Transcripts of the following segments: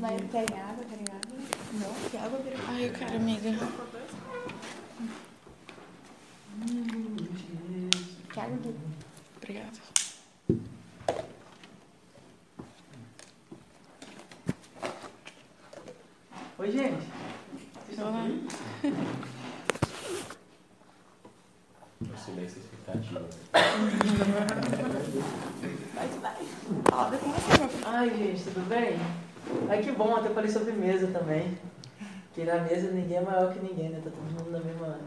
Vai, querem água? Querem água? Não, que água vira. Ai, eu quero, amiga. Que água vira. Obrigada. Oi, gente. Vocês estão Olá. bem? O silêncio expectativa. Vai, vai. Fala com você, meu filho. Ai, gente, tudo bem? Ai, que bom, até falei sobre mesa também. Que na mesa ninguém é maior que ninguém, né? Tá todo mundo na mesma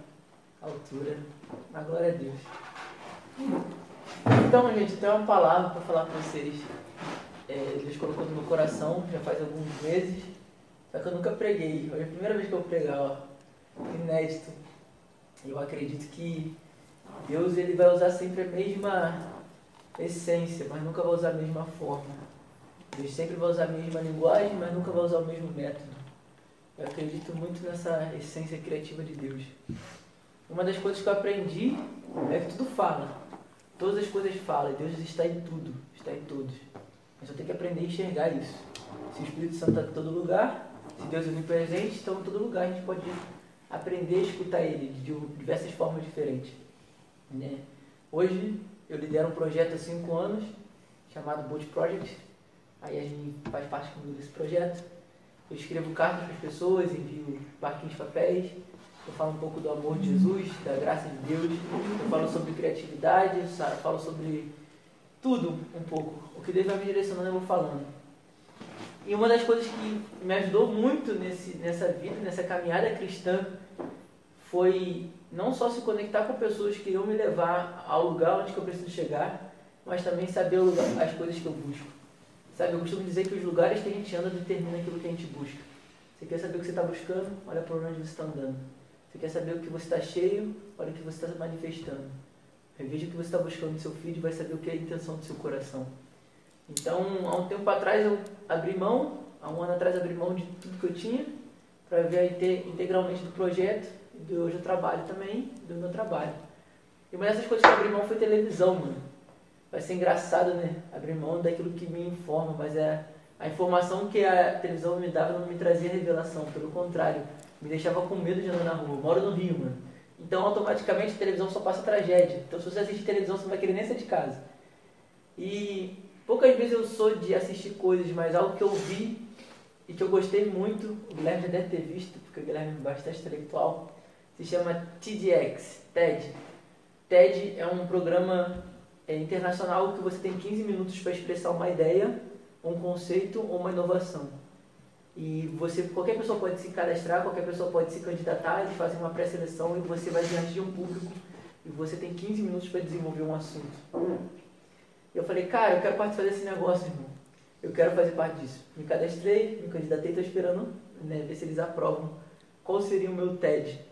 altura. Mas glória a Deus. Então, gente, tenho uma palavra para falar para vocês. É, Deus colocou no meu coração já faz alguns meses. Só que eu nunca preguei. Hoje é a primeira vez que eu vou pregar, ó. Inédito. Eu acredito que Deus ele vai usar sempre a mesma essência, mas nunca vai usar a mesma forma. Deus sempre vai usar a mesma linguagem, mas nunca vai usar o mesmo método. Eu acredito muito nessa essência criativa de Deus. Uma das coisas que eu aprendi é que tudo fala. Todas as coisas falam. Deus está em tudo, está em todos. Mas eu tenho que aprender a enxergar isso. Se o Espírito Santo está em todo lugar, se Deus é onipresente, então em todo lugar a gente pode aprender a escutar Ele de diversas formas diferentes. Né? Hoje eu lidero um projeto há cinco anos chamado Boat Project. Aí a gente faz parte comigo desse projeto. Eu escrevo cartas para as pessoas, envio barquinhos de papéis. Eu falo um pouco do amor de Jesus, da graça de Deus. Eu falo sobre criatividade, sa- falo sobre tudo um pouco. O que Deus vai me direcionando eu vou falando. E uma das coisas que me ajudou muito nesse, nessa vida, nessa caminhada cristã, foi não só se conectar com pessoas que iriam me levar ao lugar onde eu preciso chegar, mas também saber as coisas que eu busco. Sabe, eu costumo dizer que os lugares que a gente anda determinam aquilo que a gente busca. Você quer saber o que você está buscando? Olha por onde você está andando. Você quer saber o que você está cheio? Olha o que você está manifestando. Reveja o que você está buscando no seu filho e vai saber o que é a intenção do seu coração. Então, há um tempo atrás eu abri mão, há um ano atrás abri mão de tudo que eu tinha para ver inte- integralmente do projeto. E hoje eu trabalho também do meu trabalho. E uma dessas coisas que eu abri mão foi televisão, mano. Vai ser engraçado, né? Abrir mão daquilo que me informa, mas é a informação que a televisão me dava não me trazia revelação, pelo contrário, me deixava com medo de andar na rua. Eu moro no Rio, mano. Então, automaticamente, a televisão só passa tragédia. Então, se você assistir televisão, você não vai querer nem sair de casa. E poucas vezes eu sou de assistir coisas, mas algo que eu vi e que eu gostei muito, o Guilherme já deve ter visto, porque o Guilherme é bastante intelectual, se chama TEDx, TED. TED é um programa é, internacional que você tem 15 minutos para expressar uma ideia, um conceito ou uma inovação. E você, qualquer pessoa pode se cadastrar, qualquer pessoa pode se candidatar, eles fazem uma pré-seleção e você vai diante de um público e você tem 15 minutos para desenvolver um assunto. E eu falei, cara, eu quero participar desse negócio, irmão. Eu quero fazer parte disso. Me cadastrei, me candidatei, estou esperando né, ver se eles aprovam qual seria o meu TED.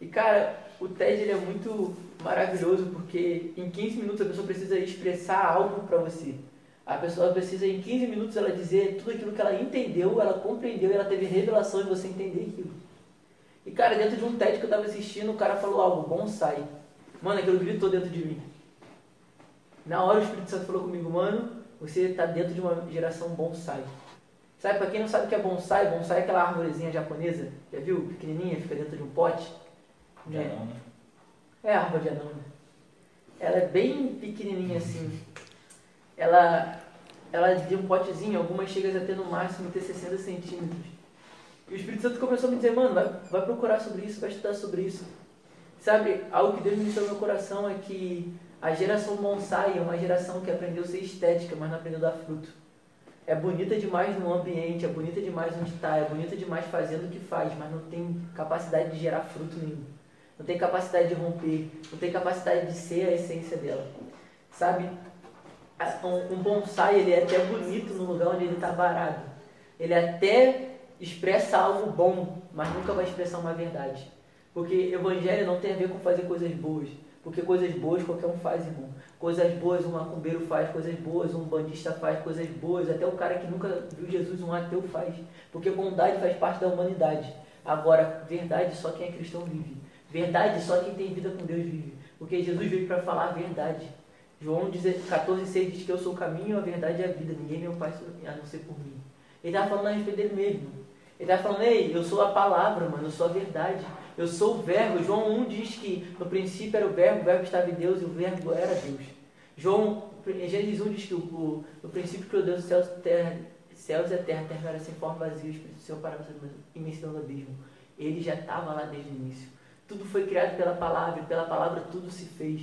E cara, o TED ele é muito maravilhoso porque em 15 minutos a pessoa precisa expressar algo para você. A pessoa precisa em 15 minutos ela dizer tudo aquilo que ela entendeu, ela compreendeu e ela teve revelação e você entender aquilo. E cara, dentro de um TED que eu tava assistindo, o cara falou algo, bonsai. Mano, aquilo gritou dentro de mim. Na hora o Espírito Santo falou comigo, mano, você está dentro de uma geração bonsai. Sabe, para quem não sabe o que é bonsai, bonsai é aquela árvorezinha japonesa, já viu? Pequenininha, fica dentro de um pote. Né? não, né? É a árvore de anão, né? Ela é bem pequenininha assim. Ela, ela de um potezinho, algumas chegam a ter no máximo ter 60 centímetros. E o Espírito Santo começou a me dizer, mano, vai, vai procurar sobre isso, vai estudar sobre isso. Sabe, algo que Deus me disse no meu coração é que a geração bonsai é uma geração que aprendeu a ser estética, mas não aprendeu a dar fruto. É bonita demais no ambiente, é bonita demais onde está, é bonita demais fazendo o que faz, mas não tem capacidade de gerar fruto nenhum. Não tem capacidade de romper, não tem capacidade de ser a essência dela. Sabe? Um, um bonsai, ele é até bonito no lugar onde ele está varado. Ele até expressa algo bom, mas nunca vai expressar uma verdade. Porque evangelho não tem a ver com fazer coisas boas. Porque coisas boas qualquer um faz, irmão. Coisas boas um macumbeiro faz, coisas boas um bandista faz, coisas boas até o cara que nunca viu Jesus, um ateu faz. Porque bondade faz parte da humanidade. Agora, verdade só quem é cristão vive. Verdade só quem tem vida com Deus vive. Porque Jesus veio para falar a verdade. João 14,6 diz que eu sou o caminho, a verdade e a vida. Ninguém é meu pai a não ser por mim. Ele estava falando a respeito dele mesmo. Ele estava falando, ei, eu sou a palavra, mano, eu sou a verdade. Eu sou o verbo. João 1 diz que no princípio era o verbo, o verbo estava em Deus e o verbo era Deus. João, Gênesis 1 diz que o, o, no princípio criou Deus os céus, terra, céus e a terra, a terra era sem forma vazia, o Espírito do Senhor parava sobre imensidão do abismo. Ele já estava lá desde o início. Tudo foi criado pela palavra, e pela palavra tudo se fez.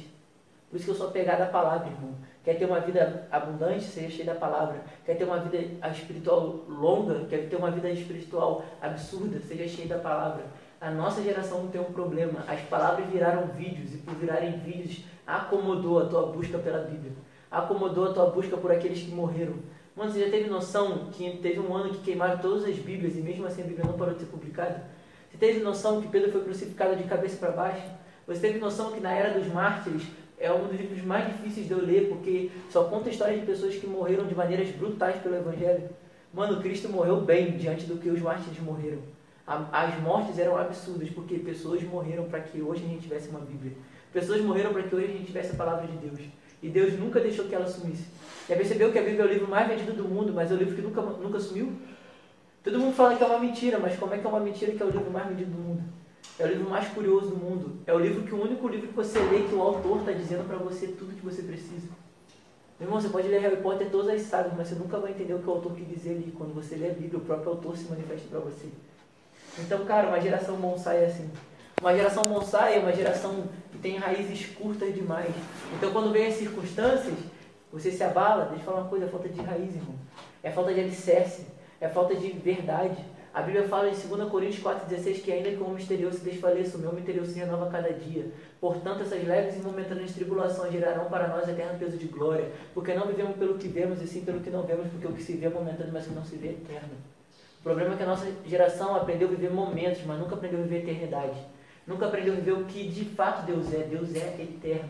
Por isso que eu sou apegado à palavra, irmão. Quer ter uma vida abundante, seja cheio da palavra. Quer ter uma vida espiritual longa, quer ter uma vida espiritual absurda, seja cheio da palavra. A nossa geração tem um problema. As palavras viraram vídeos e por virarem vídeos acomodou a tua busca pela Bíblia. Acomodou a tua busca por aqueles que morreram. Mano, você já teve noção que teve um ano que queimaram todas as Bíblias e mesmo assim a Bíblia não parou de ser publicada? Você teve noção que Pedro foi crucificado de cabeça para baixo? Você teve noção que na era dos mártires é um dos livros mais difíceis de eu ler porque só conta histórias de pessoas que morreram de maneiras brutais pelo Evangelho? Mano, Cristo morreu bem diante do que os mártires morreram. As mortes eram absurdas, porque pessoas morreram para que hoje a gente tivesse uma Bíblia. Pessoas morreram para que hoje a gente tivesse a palavra de Deus. E Deus nunca deixou que ela sumisse. Já percebeu que a Bíblia é o livro mais vendido do mundo, mas é o livro que nunca, nunca sumiu? Todo mundo fala que é uma mentira, mas como é que é uma mentira que é o livro mais vendido do mundo? É o livro mais curioso do mundo. É o livro que o único livro que você lê que o autor está dizendo para você tudo que você precisa. Meu irmão, você pode ler Harry Potter todas as sagas, mas você nunca vai entender o que o autor quis dizer ali. Quando você lê a Bíblia, o próprio autor se manifesta para você. Então, cara, uma geração bonsai é assim. Uma geração bonsai é uma geração que tem raízes curtas demais. Então, quando vem as circunstâncias, você se abala. Deixa eu falar uma coisa: é falta de raiz, irmão. É falta de alicerce. É falta de verdade. A Bíblia fala em 2 Coríntios 4,16 que ainda que o homem misterioso se desfaleça, o meu misterioso se renova a cada dia. Portanto, essas leves e momentâneas tribulações gerarão para nós eterno peso de glória, porque não vivemos pelo que vemos, e sim pelo que não vemos, porque o que se vê é momentâneo, mas o que não se vê é eterno. O problema é que a nossa geração aprendeu a viver momentos, mas nunca aprendeu a viver eternidade. Nunca aprendeu a viver o que de fato Deus é. Deus é eterno.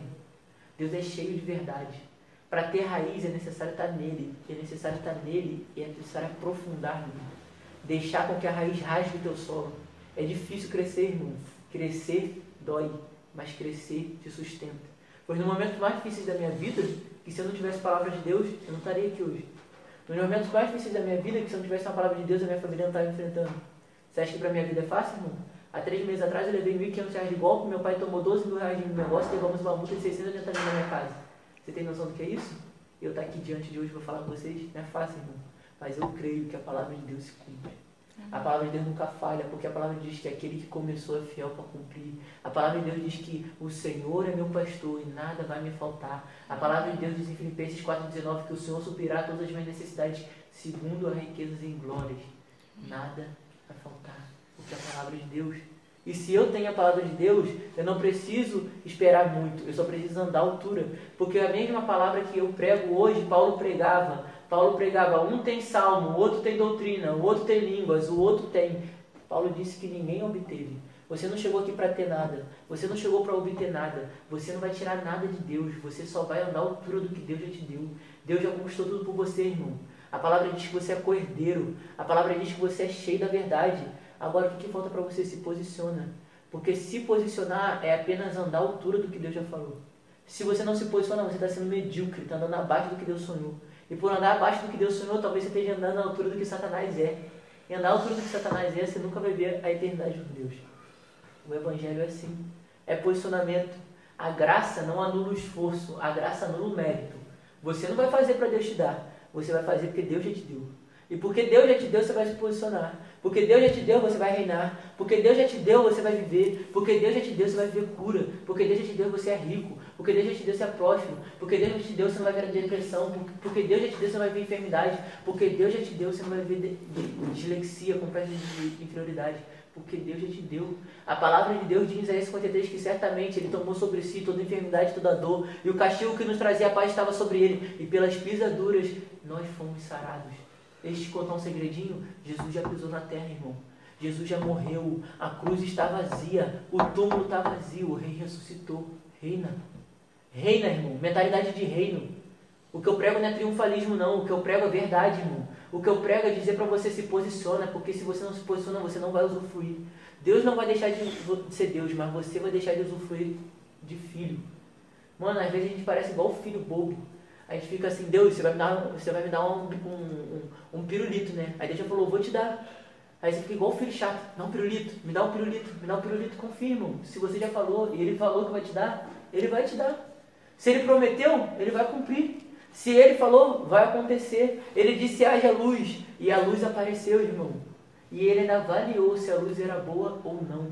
Deus é cheio de verdade. Para ter raiz é necessário estar nele. É necessário estar nele e é necessário aprofundar nele. Deixar com que a raiz rasgue o teu solo. É difícil crescer, irmão. Crescer dói, mas crescer te sustenta. Pois no momento mais difícil da minha vida, que se eu não tivesse palavra de Deus, eu não estaria aqui hoje. Nos momentos mais difíceis da minha vida, que se eu não tivesse uma palavra de Deus, a minha família não estaria enfrentando. Você acha que para minha vida é fácil, irmão? Há três meses atrás eu levei 1.500 reais de golpe, meu pai tomou 12 mil reais de negócio levamos uma multa de 680 mil na minha casa. Você tem noção do que é isso? Eu estar aqui diante de hoje vou falar com vocês, não é fácil, irmão. Mas eu creio que a palavra de Deus se cumpre. A palavra de Deus nunca falha, porque a palavra diz que aquele que começou é fiel para cumprir. A palavra de Deus diz que o Senhor é meu pastor e nada vai me faltar. A palavra de Deus diz em Filipenses 4,19 que o Senhor suprirá todas as minhas necessidades segundo as riquezas em glórias. Nada vai faltar, porque a palavra de Deus. E se eu tenho a palavra de Deus, eu não preciso esperar muito, eu só preciso andar à altura. Porque a mesma palavra que eu prego hoje, Paulo pregava. Paulo pregava, um tem salmo, o outro tem doutrina, o outro tem línguas, o outro tem. Paulo disse que ninguém obteve. Você não chegou aqui para ter nada. Você não chegou para obter nada. Você não vai tirar nada de Deus. Você só vai andar à altura do que Deus já te deu. Deus já conquistou tudo por você, irmão. A palavra diz que você é cordeiro. A palavra diz que você é cheio da verdade. Agora, o que, falta para você? Se posiciona. Porque se posicionar é apenas andar à altura do que Deus já falou. Se você não se posiciona, você está sendo medíocre, está andando abaixo do que Deus sonhou. E por andar abaixo do que Deus sonhou, talvez você esteja andando à altura do que Satanás é. E andar à altura do que Satanás é, você nunca vai ver a eternidade com Deus. O Evangelho é assim. É posicionamento. A graça não anula o esforço, a graça anula o mérito. Você não vai fazer para Deus te dar, você vai fazer porque Deus já te deu. E porque Deus já te deu, você vai se posicionar. Porque Deus já te deu, você vai reinar. Porque Deus já te deu, você vai viver. Porque Deus já te deu, você vai viver cura. Porque Deus já te deu, você é rico. Porque Deus já te deu, você é próximo. Porque Deus já te deu, você não vai ver depressão. Porque Deus já te deu, você não vai ver enfermidade. Porque Deus já te deu, você não vai ver dislexia, complexo de inferioridade. Porque Deus já te deu. A palavra de Deus diz em Isaías 53 que certamente Ele tomou sobre si toda enfermidade, toda dor. E o castigo que nos trazia a paz estava sobre Ele. E pelas pisaduras nós fomos sarados. Deixa eu te contar um segredinho. Jesus já pisou na terra, irmão. Jesus já morreu. A cruz está vazia. O túmulo está vazio. O rei ressuscitou. Reina. Reina, irmão. Mentalidade de reino. O que eu prego não é triunfalismo, não. O que eu prego é verdade, irmão. O que eu prego é dizer para você se posiciona, porque se você não se posiciona, você não vai usufruir. Deus não vai deixar de ser Deus, mas você vai deixar de usufruir de filho. Mano, às vezes a gente parece igual filho bobo. A gente fica assim, Deus, você vai me dar, você vai me dar um, um, um, um pirulito, né? Aí Deus já falou, vou te dar. Aí você fica igual o filho chato, dá um pirulito, me dá um pirulito, me dá um pirulito, confirma. Se você já falou e ele falou que vai te dar, ele vai te dar. Se ele prometeu, ele vai cumprir. Se ele falou, vai acontecer. Ele disse: haja luz. E a luz apareceu, irmão. E ele ainda avaliou se a luz era boa ou não.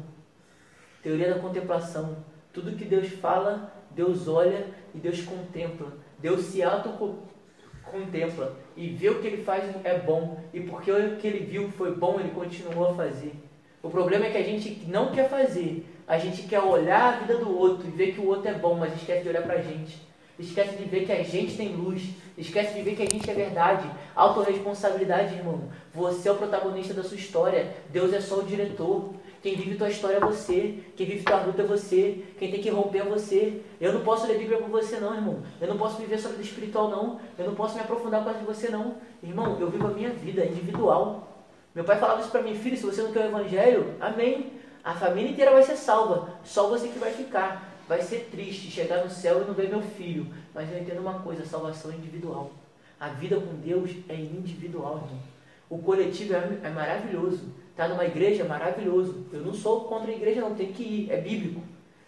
Teoria da contemplação. Tudo que Deus fala, Deus olha e Deus contempla. Deus se auto-contempla e vê o que ele faz é bom. E porque o que ele viu foi bom, ele continuou a fazer. O problema é que a gente não quer fazer. A gente quer olhar a vida do outro e ver que o outro é bom, mas esquece de olhar pra gente. Esquece de ver que a gente tem luz. Esquece de ver que a gente é verdade. Autoresponsabilidade, irmão. Você é o protagonista da sua história. Deus é só o diretor. Quem vive tua história é você. Quem vive tua luta é você. Quem tem que romper é você. Eu não posso ler Bíblia com você, não, irmão. Eu não posso viver sua vida espiritual, não. Eu não posso me aprofundar com a de você, não. Irmão, eu vivo a minha vida individual. Meu pai falava isso para mim, filho, se você não quer o evangelho, amém. A família inteira vai ser salva. Só você que vai ficar. Vai ser triste chegar no céu e não ver meu filho. Mas eu entendo uma coisa: a salvação é individual. A vida com Deus é individual, irmão. O coletivo é, é maravilhoso. Tá numa igreja é maravilhoso. Eu não sou contra a igreja, não. Tem que ir. É bíblico.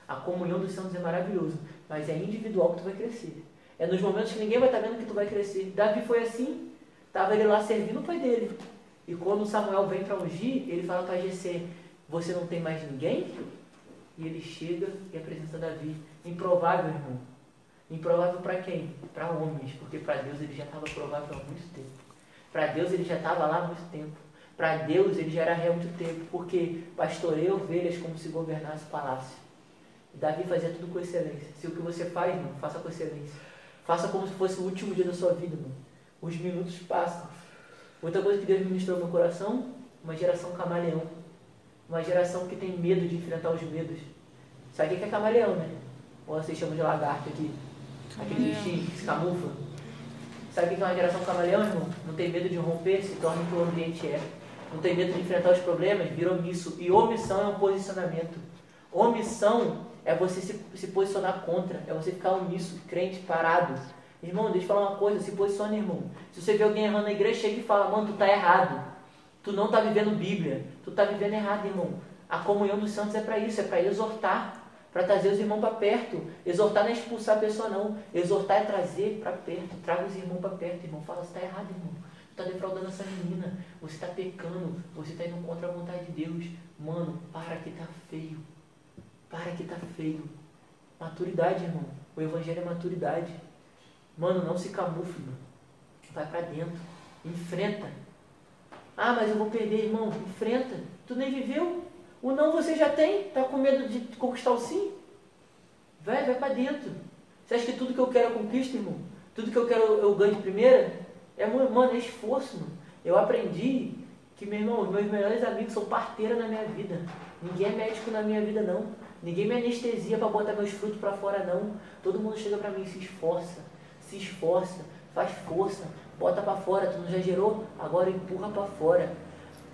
A comunhão dos santos é maravilhoso. Mas é individual que tu vai crescer. É nos momentos que ninguém vai estar tá vendo que tu vai crescer. Davi foi assim. Estava ele lá servindo o pai dele. E quando Samuel vem para ungir, ele fala para Jessé, você não tem mais ninguém? E ele chega e apresenta Davi. Improvável, irmão. Improvável para quem? Para homens, porque para Deus ele já estava provável há muito tempo. Para Deus ele já estava lá há muito tempo. Para Deus ele já era rei há muito tempo, porque pastoreia ovelhas como se governasse o palácio. Davi fazia tudo com excelência. Se o que você faz, irmão, faça com excelência. Faça como se fosse o último dia da sua vida, irmão. Os minutos passam. Outra coisa que Deus ministrou no meu coração, uma geração camaleão. Uma geração que tem medo de enfrentar os medos. Sabe o que é camaleão, né? Ou vocês chamam de lagarto aqui? Aquele bichinho que se camufla. Sabe o que é uma geração camaleão, irmão? Não tem medo de romper, se torna o que o ambiente é. Não tem medo de enfrentar os problemas, vira omisso. E omissão é um posicionamento. Omissão é você se, se posicionar contra, é você ficar omisso, crente, parado. Irmão, deixa eu falar uma coisa, se posicione, irmão. Se você vê alguém errando na igreja, chega e fala, mano, tu tá errado. Tu não está vivendo Bíblia. Tu está vivendo errado, irmão. A comunhão dos santos é para isso, é para exortar, para trazer os irmãos para perto. Exortar não é expulsar a pessoa, não. Exortar é trazer para perto. Traga os irmãos para perto, irmão. Fala, você está errado, irmão. Tu está defraudando essa menina. Você está pecando. Você está indo contra a vontade de Deus. Mano, para que tá feio. Para que tá feio. Maturidade, irmão. O evangelho é maturidade. Mano, não se camufle, mano. Vai para dentro. Enfrenta. Ah, mas eu vou perder, irmão. Enfrenta. Tu nem viveu. O não você já tem. Tá com medo de conquistar o sim? Vai, vai para dentro. Você acha que tudo que eu quero eu conquisto, irmão? Tudo que eu quero eu ganho de primeira? É, mano, é esforço, mano. Eu aprendi que, meu irmão, meus melhores amigos são parteira na minha vida. Ninguém é médico na minha vida, não. Ninguém me anestesia para botar meus frutos para fora, não. Todo mundo chega para mim se esforça. Se esforça. Faz força. Bota para fora, tu não já gerou? Agora empurra para fora.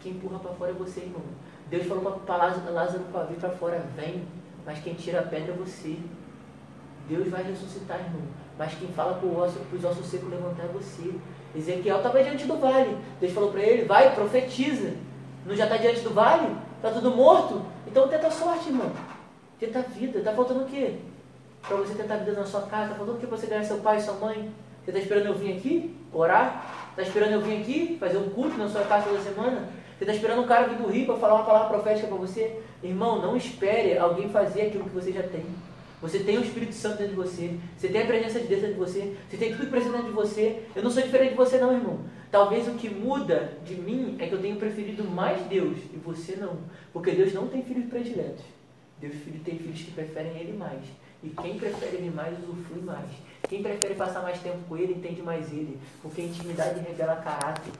Quem empurra para fora é você, irmão. Deus falou para Lázaro para vir para fora, vem. Mas quem tira a pedra é você. Deus vai ressuscitar, irmão. Mas quem fala para os ossos secos levantar é você. Ezequiel estava diante do vale. Deus falou para ele, vai, profetiza. Não já está diante do vale? Está tudo morto? Então tenta a sorte, irmão. Tenta a vida. Está faltando o quê? Para você tentar a vida na sua casa. Está faltando o quê para você ganhar seu pai e sua mãe? Você está esperando eu vir aqui orar? Está esperando eu vir aqui fazer um culto na sua casa toda semana? Você está esperando um cara vir do Rio para falar uma palavra profética para você? Irmão, não espere alguém fazer aquilo que você já tem. Você tem o Espírito Santo dentro de você. Você tem a presença de Deus dentro de você. Você tem tudo presente dentro de você. Eu não sou diferente de você, não, irmão. Talvez o que muda de mim é que eu tenho preferido mais Deus e você não. Porque Deus não tem filhos prediletos. Deus tem filhos que preferem Ele mais. E quem prefere Ele mais, usufrui mais. Quem prefere passar mais tempo com ele, entende mais ele. Porque a intimidade revela caráter.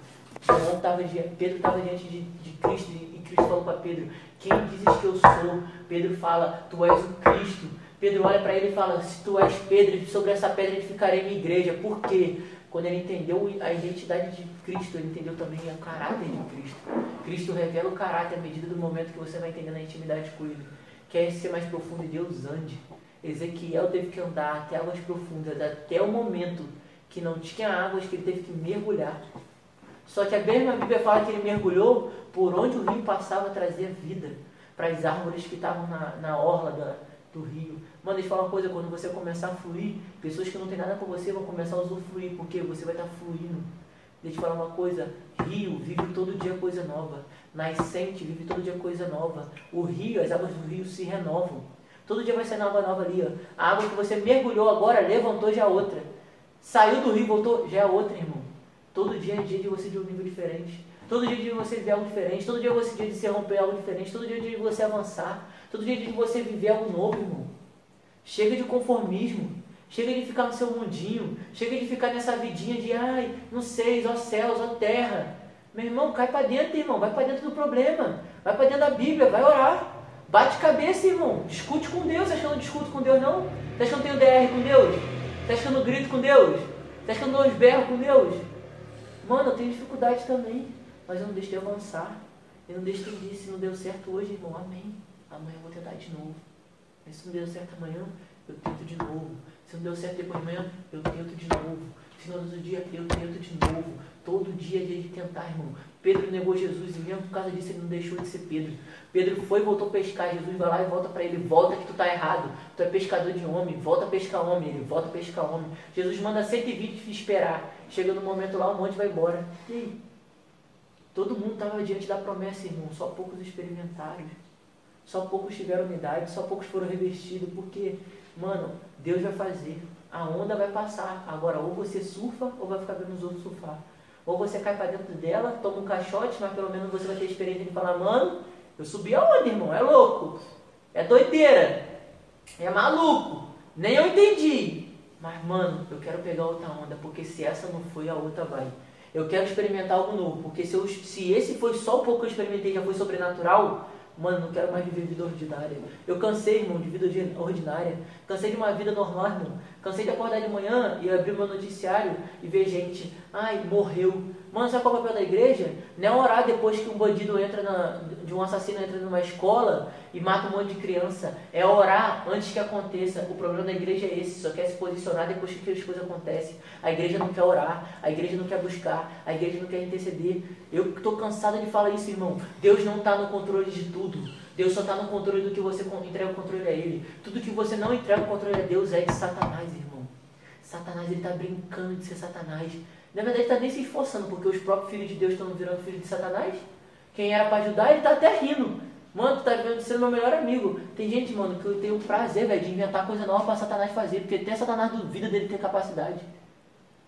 João tava, Pedro estava diante de, de Cristo e Cristo falou para Pedro: Quem dizes que eu sou? Pedro fala: Tu és o Cristo. Pedro olha para ele e fala: Se tu és Pedro, sobre essa pedra edificarei minha igreja. Por quê? Quando ele entendeu a identidade de Cristo, ele entendeu também o caráter de Cristo. Cristo revela o caráter à medida do momento que você vai entendendo a intimidade com ele. Quer ser mais profundo em Deus? Ande. Ezequiel teve que andar até águas profundas, até o momento que não tinha águas, que ele teve que mergulhar. Só que a mesma Bíblia fala que ele mergulhou por onde o rio passava trazia vida para as árvores que estavam na, na orla da, do rio. Mano, deixa eu falar uma coisa, quando você começar a fluir, pessoas que não tem nada com você vão começar a usufruir, porque você vai estar fluindo. Deixa eu falar uma coisa, rio vive todo dia coisa nova. Nascente vive todo dia coisa nova. O rio, as águas do rio se renovam. Todo dia vai ser nova nova ali. Ó. A água que você mergulhou agora, levantou já é outra. Saiu do rio, voltou, já é outra, irmão. Todo dia é dia de você de um nível diferente. Todo dia é dia de você viver algo diferente. Todo dia é dia de você romper algo diferente. Todo dia é dia de você avançar. Todo dia é dia de você viver algo novo, irmão. Chega de conformismo. Chega de ficar no seu mundinho. Chega de ficar nessa vidinha de, ai, não sei, ó céus, ó terra. Meu irmão, cai para dentro, irmão. Vai para dentro do problema. Vai para dentro da Bíblia. Vai orar. Bate cabeça, irmão. Discute com Deus. Você acha que eu não discuto com Deus, não? Você acha que eu não tenho DR com Deus? Você acha que eu não grito com Deus? Você acha que eu não esberro com Deus? Mano, eu tenho dificuldade também. Mas eu não deixo de avançar. Eu não deixo de dizer, se não deu certo hoje, irmão, amém. Amanhã eu vou tentar de novo. Mas se não deu certo amanhã, eu tento de novo. Se não deu certo depois de amanhã, eu tento de novo. Se no outro dia, eu tento de novo. Todo dia é dia de tentar, irmão. Pedro negou Jesus e mesmo por causa disso ele não deixou de ser Pedro. Pedro foi e voltou a pescar. Jesus vai lá e volta para ele. Volta que tu está errado. Tu é pescador de homem. Volta a pescar homem. Ele volta a pescar homem. Jesus manda 120 esperar. Chega no momento lá, um monte vai embora. E aí? Todo mundo estava diante da promessa, irmão. Só poucos experimentaram. Só poucos tiveram unidade. Só poucos foram revestidos. Porque, mano, Deus vai fazer. A onda vai passar. Agora, ou você surfa ou vai ficar vendo os outros surfar. Ou você cai para dentro dela, toma um caixote, mas pelo menos você vai ter experiência de falar, mano, eu subi aonde, irmão? É louco. É doideira. É maluco. Nem eu entendi. Mas, mano, eu quero pegar outra onda, porque se essa não foi, a outra vai. Eu quero experimentar algo novo, porque se, eu, se esse foi só o pouco que eu experimentei já foi sobrenatural, mano, não quero mais viver vida ordinária. Eu cansei, irmão, de vida ordinária. Cansei de uma vida normal, irmão. Cansei de acordar de manhã e abrir meu noticiário e ver gente, ai, morreu. Mano, sabe qual é o papel da igreja? Não é orar depois que um bandido entra na, de um assassino entra numa escola e mata um monte de criança. É orar antes que aconteça. O problema da igreja é esse, só quer se posicionar depois que as coisas acontecem. A igreja não quer orar, a igreja não quer buscar, a igreja não quer interceder. Eu estou cansado de falar isso, irmão. Deus não está no controle de tudo. Deus só está no controle do que você entrega o controle a Ele. Tudo que você não entrega o controle a Deus é de Satanás, irmão. Satanás, ele está brincando de ser Satanás. Na verdade, está nem se esforçando, porque os próprios filhos de Deus estão virando filhos de Satanás. Quem era para ajudar, ele está até rindo. Mano, tu tá vendo ser meu melhor amigo. Tem gente, mano, que eu tenho prazer, velho, de inventar coisa nova para Satanás fazer, porque até Satanás duvida dele ter capacidade.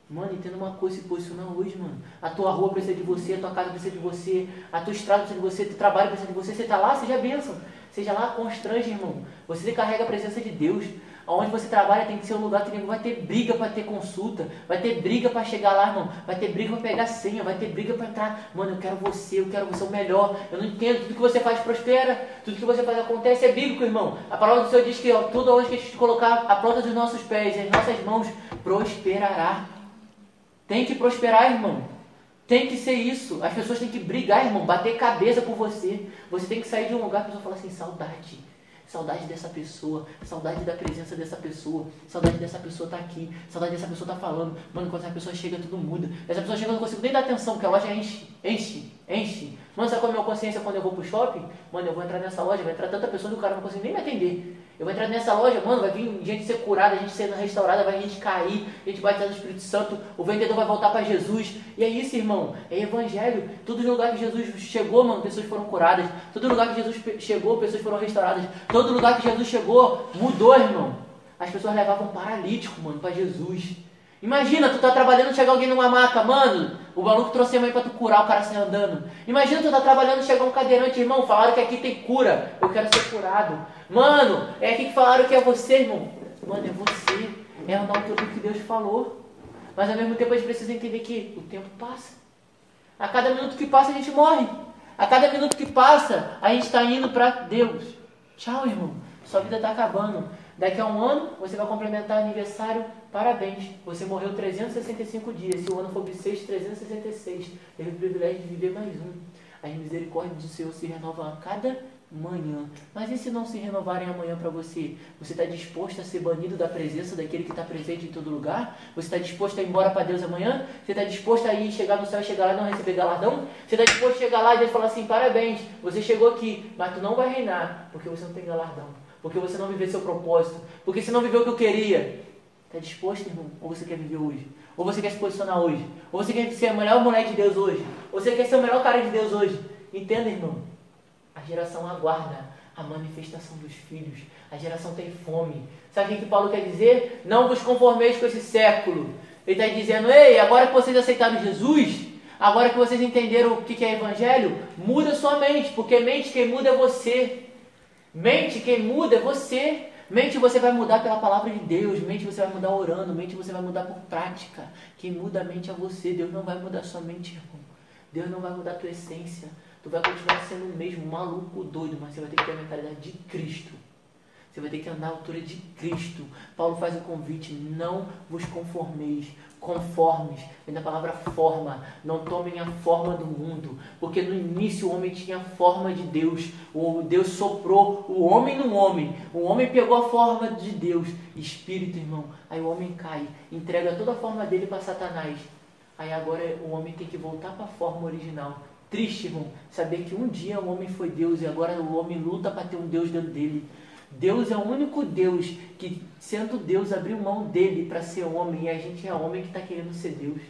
Mano, entenda uma coisa, se posiciona hoje, mano. A tua rua precisa de você, a tua casa precisa de você, a tua estrada precisa de você, teu trabalho precisa de você. Você está lá, seja bênção. Seja lá, constrange, irmão. Você carrega a presença de Deus. Onde você trabalha tem que ser um lugar que vai ter briga para ter consulta, vai ter briga para chegar lá, irmão, vai ter briga para pegar senha, vai ter briga para entrar. Mano, eu quero você, eu quero você o melhor. Eu não entendo, tudo que você faz prospera, tudo que você faz acontece, é bíblico, irmão. A palavra do Senhor diz que ó, tudo onde que a gente colocar a planta dos nossos pés, as nossas mãos, prosperará. Tem que prosperar, irmão. Tem que ser isso. As pessoas têm que brigar, irmão, bater cabeça por você. Você tem que sair de um lugar que a pessoa fala assim, saudade. Saudade dessa pessoa, saudade da presença dessa pessoa, saudade dessa pessoa tá aqui, saudade dessa pessoa tá falando. Mano, quando essa pessoa chega, tudo muda. Essa pessoa chega, eu não consigo nem dar atenção, porque a loja enche, enche, enche. Mano, sabe qual é a minha consciência quando eu vou pro shopping? Mano, eu vou entrar nessa loja, vai entrar tanta pessoa que o cara não consegue nem me atender. Eu vou entrar nessa loja, mano, vai vir gente ser curada, gente sendo restaurada, vai gente cair, gente batizada no Espírito Santo, o vendedor vai voltar para Jesus. E é isso, irmão. É evangelho. Todo lugar que Jesus chegou, mano, pessoas foram curadas. Todo lugar que Jesus chegou, pessoas foram restauradas. Todo lugar que Jesus chegou, mudou, irmão. As pessoas levavam paralítico, mano, para Jesus. Imagina, tu tá trabalhando, chega alguém numa maca, mano, o maluco trouxe a mãe pra tu curar, o cara sai andando. Imagina, tu tá trabalhando, chega um cadeirante, irmão, falaram que aqui tem cura, eu quero ser curado. Mano, é aqui que falaram que é você, irmão. Mano, é você. É andar tudo que Deus falou. Mas ao mesmo tempo a gente precisa entender que o tempo passa. A cada minuto que passa a gente morre. A cada minuto que passa a gente está indo para Deus. Tchau, irmão. Sua vida está acabando. Daqui a um ano você vai complementar aniversário. Parabéns. Você morreu 365 dias. Se o ano for bissexto, 366. Teve o privilégio de viver mais um. As misericórdias do Senhor se renovam a cada Amanhã. Mas e se não se renovarem amanhã para você? Você está disposto a ser banido da presença daquele que está presente em todo lugar? Você está disposto a ir embora para Deus amanhã? Você está disposto a ir chegar no céu e chegar lá e não receber galardão? Você está disposto a chegar lá e Deus falar assim: parabéns, você chegou aqui, mas tu não vai reinar, porque você não tem galardão, porque você não viveu seu propósito, porque você não viveu o que eu queria. Está disposto, irmão? Ou você quer viver hoje? Ou você quer se posicionar hoje? Ou você quer ser a melhor mulher de Deus hoje? Ou você quer ser o melhor cara de Deus hoje? Entenda, irmão. A geração aguarda a manifestação dos filhos. A geração tem fome. Sabe o que Paulo quer dizer? Não vos conformeis com esse século. Ele está dizendo, ei, agora que vocês aceitaram Jesus, agora que vocês entenderam o que é evangelho, muda sua mente, porque mente quem muda é você. Mente quem muda é você. Mente você vai mudar pela palavra de Deus, mente você vai mudar orando, mente você vai mudar por prática. Quem muda a mente é você. Deus não vai mudar sua mente, irmão. Deus não vai mudar a tua essência. Tu vai continuar sendo o mesmo maluco, doido, mas você vai ter que ter a mentalidade de Cristo. Você vai ter que andar à altura de Cristo. Paulo faz o convite: não vos conformeis, conformes. Vem da palavra forma. Não tomem a forma do mundo. Porque no início o homem tinha a forma de Deus. O Deus soprou o homem no homem. O homem pegou a forma de Deus. Espírito, irmão. Aí o homem cai. Entrega toda a forma dele para Satanás. Aí agora o homem tem que voltar para a forma original. Triste, irmão, saber que um dia o homem foi Deus e agora o homem luta para ter um Deus dentro dele. Deus é o único Deus que, sendo Deus, abriu mão dele para ser homem e a gente é homem que está querendo ser Deus.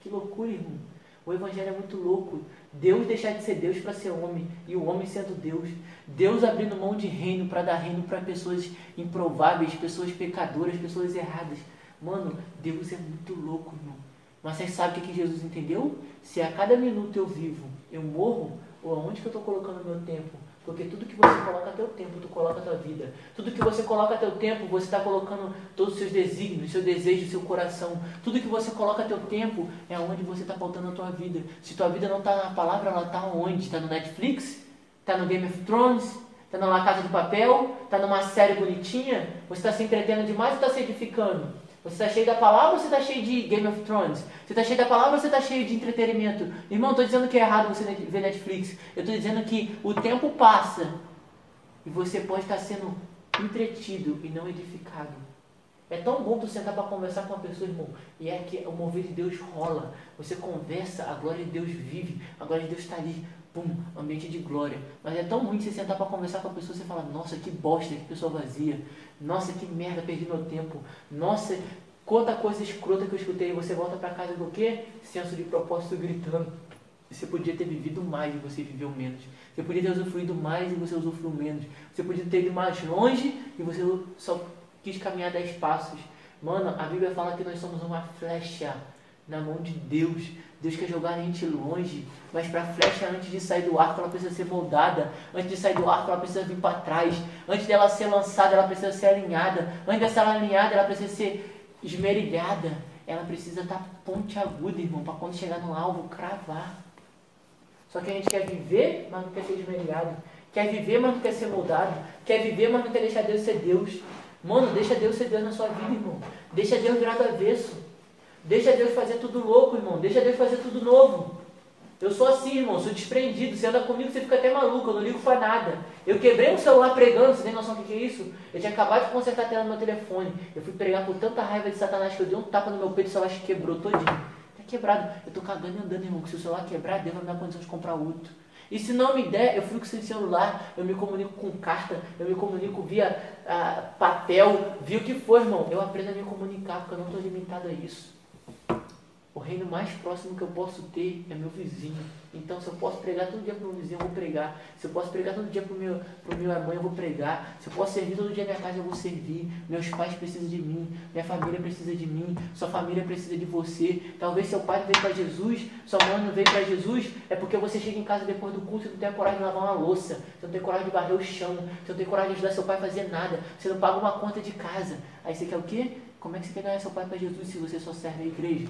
Que loucura, irmão. O Evangelho é muito louco. Deus deixar de ser Deus para ser homem e o homem sendo Deus. Deus abrindo mão de reino para dar reino para pessoas improváveis, pessoas pecadoras, pessoas erradas. Mano, Deus é muito louco, irmão. Mas você sabe o que Jesus entendeu? Se a cada minuto eu vivo, eu morro, ou aonde que eu estou colocando meu tempo? Porque tudo que você coloca teu tempo, tu coloca tua vida. Tudo que você coloca teu tempo, você está colocando todos os seus desígnios, seu desejo, seu coração. Tudo que você coloca teu tempo é onde você está pautando a tua vida. Se tua vida não está na palavra, ela está onde? Está no Netflix? Está no Game of Thrones? Está na La Casa de Papel? Está numa série bonitinha? Você está se entretendo demais ou está se edificando? Você está cheio da palavra ou você está cheio de Game of Thrones? Você está cheio da palavra ou você está cheio de entretenimento? Irmão, estou dizendo que é errado você ver Netflix. Eu estou dizendo que o tempo passa e você pode estar sendo entretido e não edificado. É tão bom tu sentar para conversar com uma pessoa, irmão, e é que o mover de Deus rola. Você conversa, a glória de Deus vive, a glória de Deus está ali pum, ambiente de glória. Mas é tão ruim você sentar para conversar com a pessoa e você fala, nossa, que bosta, que pessoa vazia. Nossa, que merda, perdi meu tempo. Nossa, quanta coisa escrota que eu escutei. E você volta para casa com o quê? Senso de propósito gritando. Você podia ter vivido mais e você viveu menos. Você podia ter usufruído mais e você usufruiu menos. Você podia ter ido mais longe e você só quis caminhar dez passos. Mano, a Bíblia fala que nós somos uma flecha na mão de Deus. Deus quer jogar a gente longe, mas para a flecha, antes de sair do arco, ela precisa ser moldada. Antes de sair do arco, ela precisa vir para trás. Antes dela ser lançada, ela precisa ser alinhada. Antes de ser alinhada, ela precisa ser esmerilhada. Ela precisa estar tá ponte aguda, irmão, para quando chegar no alvo, cravar. Só que a gente quer viver, mas não quer ser esmerilhado. Quer viver, mas não quer ser moldado. Quer viver, mas não quer deixar Deus ser Deus. Mano, deixa Deus ser Deus na sua vida, irmão. Deixa Deus virar do avesso. Deixa Deus fazer tudo louco, irmão. Deixa Deus fazer tudo novo. Eu sou assim, irmão, sou desprendido. Você anda comigo, você fica até maluco, eu não ligo para nada. Eu quebrei um celular pregando, você tem noção do que é isso? Eu tinha acabado de consertar a tela no meu telefone. Eu fui pregar com tanta raiva de Satanás que eu dei um tapa no meu peito e o celular quebrou todinho. Tá quebrado. Eu tô cagando e andando, irmão, que se o celular quebrar, Deus vai me dar condição de comprar outro. E se não me der, eu fico sem celular, eu me comunico com carta, eu me comunico via ah, papel, via o que for, irmão. Eu aprendo a me comunicar, porque eu não estou limitado a isso. O reino mais próximo que eu posso ter é meu vizinho. Então, se eu posso pregar todo dia para o meu vizinho, eu vou pregar. Se eu posso pregar todo dia para meu, pro meu mãe, eu vou pregar. Se eu posso servir todo dia na minha casa, eu vou servir. Meus pais precisam de mim. Minha família precisa de mim. Sua família precisa de você. Talvez seu pai veio para Jesus, sua mãe não veio para Jesus. É porque você chega em casa depois do culto e não tem coragem de lavar uma louça. Você não tem coragem de varrer o chão. Você não tem coragem de ajudar seu pai a fazer nada. Você não paga uma conta de casa. Aí você quer o quê? Como é que você quer ganhar seu pai para Jesus se você só serve a igreja?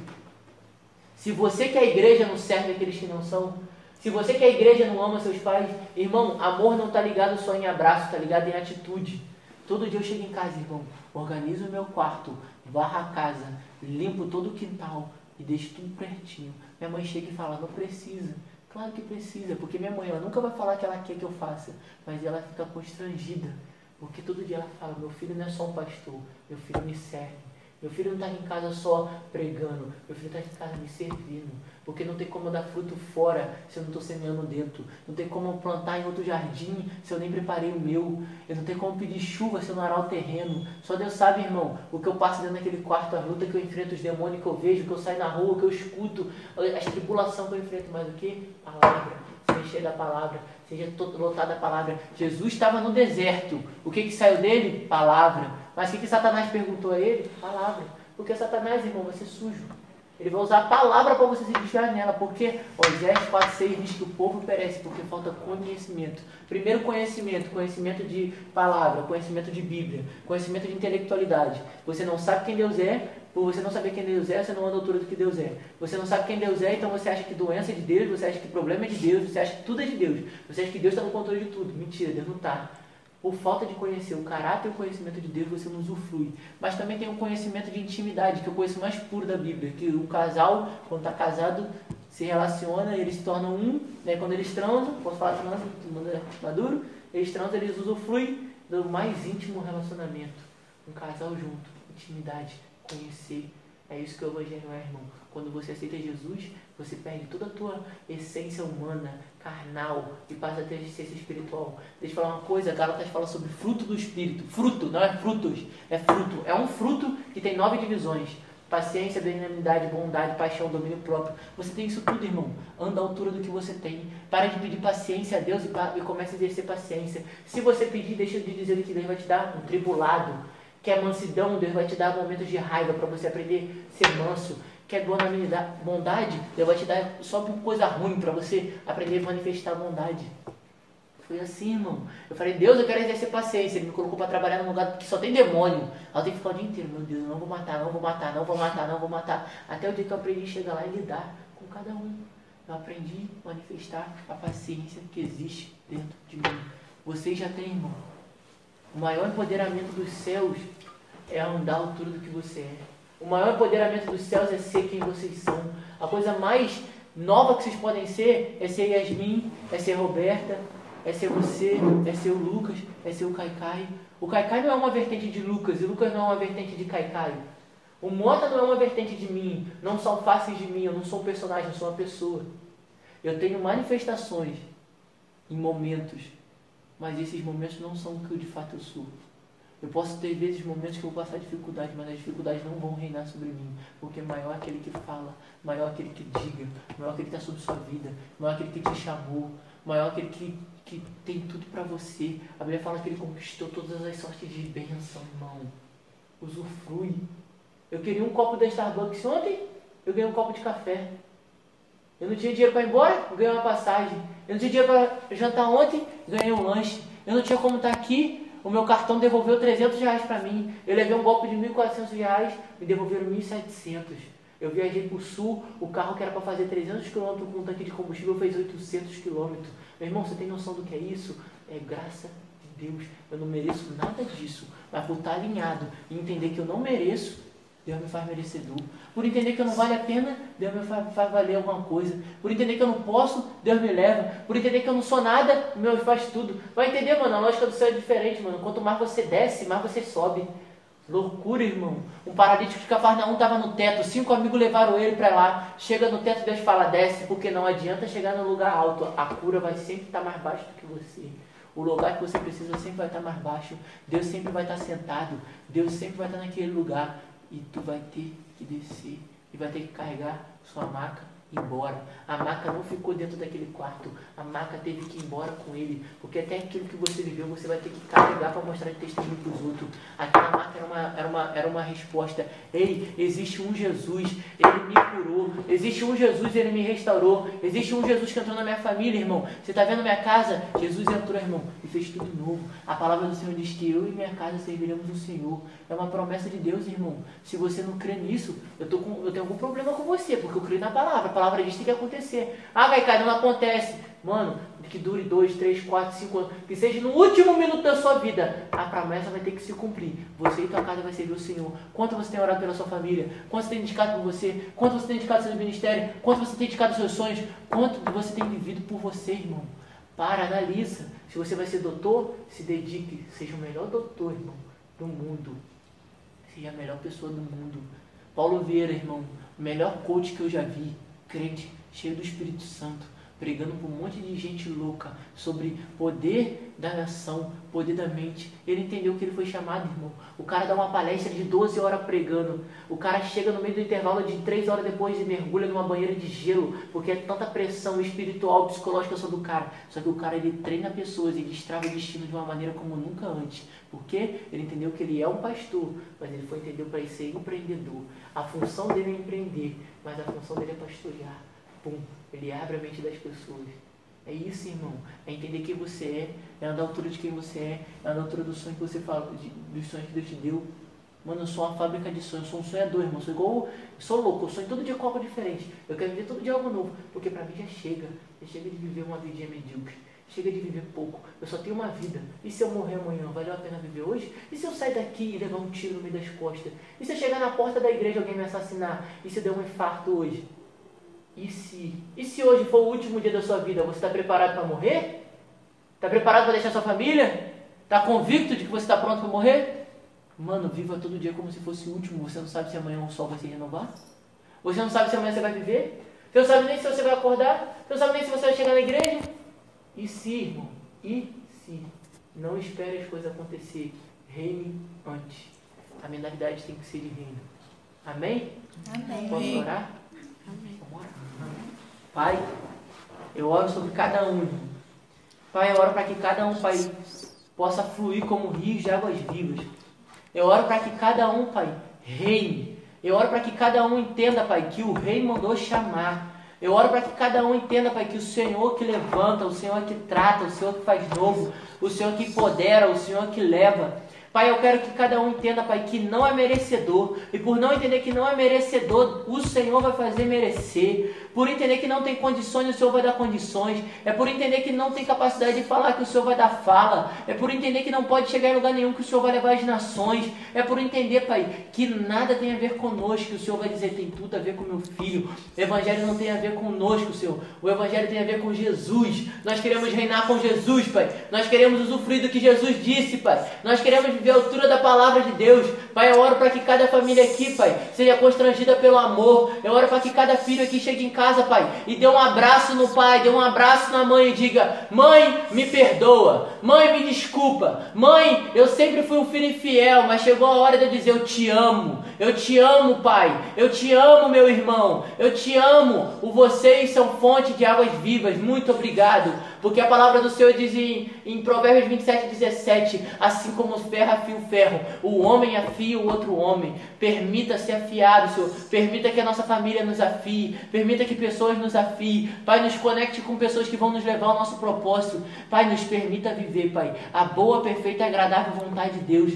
Se você que a igreja não serve aqueles que não são, se você que a igreja não ama seus pais, irmão, amor não está ligado só em abraço, está ligado em atitude. Todo dia eu chego em casa, irmão, organizo o meu quarto, varro a casa, limpo todo o quintal e deixo tudo pertinho. Minha mãe chega e fala, não precisa. Claro que precisa, porque minha mãe ela nunca vai falar que ela quer que eu faça, mas ela fica constrangida, porque todo dia ela fala: meu filho não é só um pastor, meu filho me serve. Meu filho não está em casa só pregando, meu filho está em casa me servindo. Porque não tem como dar fruto fora se eu não estou semeando dentro. Não tem como plantar em outro jardim se eu nem preparei o meu. Eu não tenho como pedir chuva se eu não arar o terreno. Só Deus sabe, irmão, o que eu passo dentro daquele quarto, a luta que eu enfrento, os demônios que eu vejo, que eu saio na rua, que eu escuto, as tribulações que eu enfrento. Mas o que? Palavra. Se encher da palavra. Seja lotado da palavra. Jesus estava no deserto. O que, que saiu dele? Palavra. Mas o que, que Satanás perguntou a ele? Palavra. Porque Satanás, irmão, vai ser sujo. Ele vai usar a palavra para você se desviar nela, porque Osés 4,6 diz que o povo perece porque falta conhecimento. Primeiro conhecimento, conhecimento de palavra, conhecimento de Bíblia, conhecimento de intelectualidade. Você não sabe quem Deus é, por você não saber quem Deus é, você não anda à altura do que Deus é. Você não sabe quem Deus é, então você acha que doença é de Deus, você acha que problema é de Deus, você acha que tudo é de Deus. Você acha que Deus está no controle de tudo. Mentira, Deus não está. Por falta de conhecer o caráter e o conhecimento de Deus, você não usufrui. Mas também tem o conhecimento de intimidade, que é o conhecimento mais puro da Bíblia. Que o casal, quando está casado, se relaciona, eles se tornam um. Né? Quando eles transam, posso falar transam, maduro, eles transam, eles usufruem do mais íntimo relacionamento. Um casal junto, intimidade, conhecer. É isso que o Evangelho é, irmão. Quando você aceita Jesus, você perde toda a tua essência humana, carnal, e passa a ter essência espiritual. Deixa eu falar uma coisa, Gálatas fala sobre fruto do Espírito. Fruto, não é frutos, é fruto. É um fruto que tem nove divisões. Paciência, benignidade, bondade, paixão, domínio próprio. Você tem isso tudo, irmão. Anda à altura do que você tem. Para de pedir paciência a Deus e, e comece a exercer paciência. Se você pedir, deixa de dizer que Deus vai te dar um tribulado. Que é mansidão, Deus vai te dar momentos de raiva para você aprender a ser manso quer é bondade, Deus vai te dar só por coisa ruim para você aprender a manifestar bondade. Foi assim, irmão. Eu falei, Deus, eu quero exercer paciência. Ele me colocou para trabalhar num lugar que só tem demônio. Aí eu tenho que ficar o dia inteiro, meu Deus, não vou matar, não vou matar, não vou matar, não vou matar. Até o dia que eu aprendi a chegar lá e lidar com cada um. Eu aprendi a manifestar a paciência que existe dentro de mim. Vocês já têm, irmão. O maior empoderamento dos céus é andar à altura do que você é. O maior empoderamento dos céus é ser quem vocês são. A coisa mais nova que vocês podem ser é ser Yasmin, é ser Roberta, é ser você, é ser o Lucas, é ser o Caicai. O Caicai não é uma vertente de Lucas e Lucas não é uma vertente de Caicai. O Mota não é uma vertente de mim, não são faces de mim, eu não sou um personagem, eu sou uma pessoa. Eu tenho manifestações em momentos, mas esses momentos não são o que eu de fato eu sou. Eu posso ter vezes, momentos que eu vou passar dificuldade, mas as dificuldades não vão reinar sobre mim, porque maior aquele que fala, maior aquele que diga, maior aquele que está sobre sua vida, maior aquele que te chamou, maior aquele que, que tem tudo para você. A Bíblia fala que ele conquistou todas as sortes de bênção, irmão. Usufrui. Eu queria um copo da Starbucks ontem, eu ganhei um copo de café. Eu não tinha dinheiro para ir embora, ganhei uma passagem. Eu não tinha dinheiro para jantar ontem, ganhei um lanche. Eu não tinha como estar aqui, o meu cartão devolveu 300 reais para mim. Eu levei um golpe de 1.400 reais, me devolveram 1.700. Eu viajei para o sul, o carro que era para fazer 300 km com um tanque de combustível fez 800 km. Meu irmão, você tem noção do que é isso? É graça de Deus. Eu não mereço nada disso. Mas por estar alinhado e entender que eu não mereço, Deus me faz merecedor. Por entender que eu não vale a pena, Deus me faz, faz, valer alguma coisa. Por entender que eu não posso, Deus me leva. Por entender que eu não sou nada, Deus faz tudo. Vai entender, mano? A lógica do céu é diferente, mano. Quanto mais você desce, mais você sobe. Loucura, irmão. Um paralítico de Cafarnaum estava no teto, cinco amigos levaram ele para lá. Chega no teto, Deus fala: desce, porque não adianta chegar no lugar alto. A cura vai sempre estar mais baixo do que você. O lugar que você precisa sempre vai estar mais baixo. Deus sempre vai estar sentado. Deus sempre vai estar naquele lugar e tu vai ter que descer e vai ter que carregar sua maca embora. A maca não ficou dentro daquele quarto. A maca teve que ir embora com ele. Porque até aquilo que você viveu, você vai ter que carregar para mostrar de testemunho para os outros. Aquela maca era uma, era, uma, era uma resposta. Ei, existe um Jesus, ele me curou. Existe um Jesus, ele me restaurou. Existe um Jesus que entrou na minha família, irmão. Você está vendo minha casa? Jesus entrou, irmão, e fez tudo novo. A palavra do Senhor diz que eu e minha casa serviremos o Senhor. É uma promessa de Deus, irmão. Se você não crê nisso, eu, tô com, eu tenho algum problema com você, porque eu creio na palavra. A palavra diz que tem que acontecer. Ah, Caicai, não acontece. mano, que dure dois, três, quatro, cinco anos, que seja no último minuto da sua vida, a promessa vai ter que se cumprir. Você e tua casa vai servir o Senhor. Quanto você tem orado pela sua família? Quanto você tem dedicado por você? Quanto você tem dedicado ao seu ministério? Quanto você tem dedicado seus sonhos? Quanto você tem vivido por você, irmão? Para, analisa. Se você vai ser doutor, se dedique. Seja o melhor doutor, irmão, do mundo. Seja a melhor pessoa do mundo. Paulo Vieira, irmão, o melhor coach que eu já vi. Crente, cheio do Espírito Santo pregando para um monte de gente louca sobre poder da nação, poder da mente. Ele entendeu que ele foi chamado, irmão. O cara dá uma palestra de 12 horas pregando. O cara chega no meio do intervalo de 3 horas depois e mergulha numa banheira de gelo, porque é tanta pressão espiritual, psicológica sobre o cara. Só que o cara ele treina pessoas e destrava o destino de uma maneira como nunca antes. Porque ele entendeu que ele é um pastor, mas ele foi entender para ser empreendedor. A função dele é empreender, mas a função dele é pastorear. Pum, ele abre a mente das pessoas. É isso, irmão. É entender quem você é, é andar à altura de quem você é, é andar à altura do sonho que você fala, de, dos sonhos que Deus te deu. Mano, eu sou uma fábrica de sonhos, eu sou um sonhador, irmão. Eu sou igual, eu sou louco, eu sonho todo dia com algo diferente. Eu quero viver todo dia algo novo, porque pra mim já chega. Já chega de viver uma vidinha medíocre. Chega de viver pouco. Eu só tenho uma vida. E se eu morrer amanhã, valeu a pena viver hoje? E se eu sair daqui e levar um tiro no meio das costas? E se eu chegar na porta da igreja e alguém me assassinar? E se eu der um infarto hoje? E se? E se hoje for o último dia da sua vida, você está preparado para morrer? Está preparado para deixar sua família? Está convicto de que você está pronto para morrer? Mano, viva todo dia como se fosse o último. Você não sabe se amanhã o sol vai se renovar? Você não sabe se amanhã você vai viver? Você não sabe nem se você vai acordar? Você não sabe nem se você vai chegar na igreja? E se, irmão? E se? Não espere as coisas acontecer. Reine antes. A mentalidade tem que ser de reino. Amém? Amém. Posso orar? Pai, eu oro sobre cada um. Pai, eu oro para que cada um, Pai, possa fluir como rios de águas vivas. Eu oro para que cada um, Pai, reine. Eu oro para que cada um entenda, Pai, que o rei mandou chamar. Eu oro para que cada um entenda, Pai, que o Senhor que levanta, o Senhor que trata, o Senhor que faz novo, o Senhor que empodera, o Senhor que leva. Pai, eu quero que cada um entenda, Pai, que não é merecedor. E por não entender que não é merecedor, o Senhor vai fazer merecer. Por entender que não tem condições, o Senhor vai dar condições. É por entender que não tem capacidade de falar, que o Senhor vai dar fala. É por entender que não pode chegar em lugar nenhum, que o Senhor vai levar as nações. É por entender, Pai, que nada tem a ver conosco, que o Senhor vai dizer, tem tudo a ver com meu filho. O Evangelho não tem a ver conosco, Senhor. O Evangelho tem a ver com Jesus. Nós queremos reinar com Jesus, Pai. Nós queremos usufruir do que Jesus disse, Pai. Nós queremos viver a altura da palavra de Deus. Pai, eu oro para que cada família aqui, Pai, seja constrangida pelo amor. Eu oro para que cada filho aqui chegue em casa, Pai, e dê um abraço no pai, dê um abraço na mãe e diga: Mãe, me perdoa. Mãe, me desculpa. Mãe, eu sempre fui um filho infiel, mas chegou a hora de eu dizer: Eu te amo. Eu te amo, Pai. Eu te amo, meu irmão. Eu te amo. O vocês são fonte de águas vivas. Muito obrigado. Porque a palavra do Senhor diz em, em Provérbios 27, 17: Assim como ferro afia o ferro, o homem afia o outro homem. Permita ser afiado, Senhor. Permita que a nossa família nos afie. Permita que pessoas nos afiem. Pai, nos conecte com pessoas que vão nos levar ao nosso propósito. Pai, nos permita viver, Pai, a boa, perfeita e agradável vontade de Deus.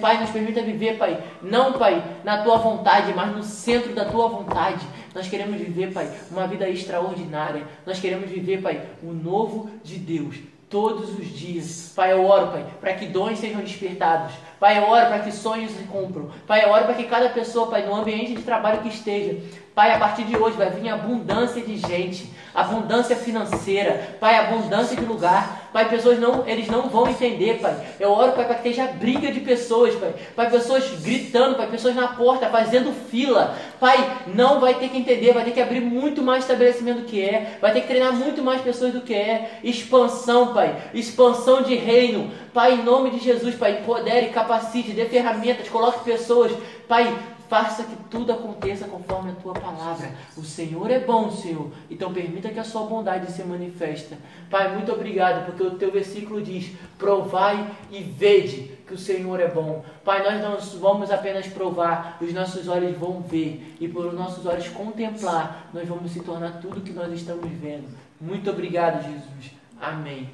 Pai, nos permita viver, Pai, não, Pai, na tua vontade, mas no centro da tua vontade. Nós queremos viver, Pai, uma vida extraordinária. Nós queremos viver, Pai, o novo de Deus todos os dias. Pai, eu oro, Pai, para que dons sejam despertados. Pai, eu oro para que sonhos se cumpram. Pai, eu oro para que cada pessoa, Pai, no ambiente de trabalho que esteja, Pai, a partir de hoje vai vir abundância de gente, abundância financeira, Pai, abundância de lugar. Pai, pessoas não, eles não vão entender, Pai. Eu oro, Pai, para que esteja briga de pessoas, Pai. Pai, pessoas gritando, Pai, pessoas na porta, fazendo fila. Pai, não vai ter que entender, vai ter que abrir muito mais estabelecimento do que é, vai ter que treinar muito mais pessoas do que é. Expansão, Pai, expansão de reino. Pai, em nome de Jesus, Pai, empodere, capacite, dê ferramentas, coloque pessoas, Pai, faça que tudo aconteça conforme a tua palavra. O Senhor é bom, Senhor. Então permita que a sua bondade se manifesta. Pai, muito obrigado, porque o teu versículo diz: provai e vede que o Senhor é bom. Pai, nós não vamos apenas provar, os nossos olhos vão ver, e por os nossos olhos contemplar, nós vamos se tornar tudo que nós estamos vendo. Muito obrigado, Jesus. Amém.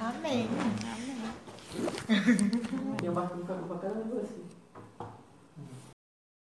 Amém. Tem um barco no caminho para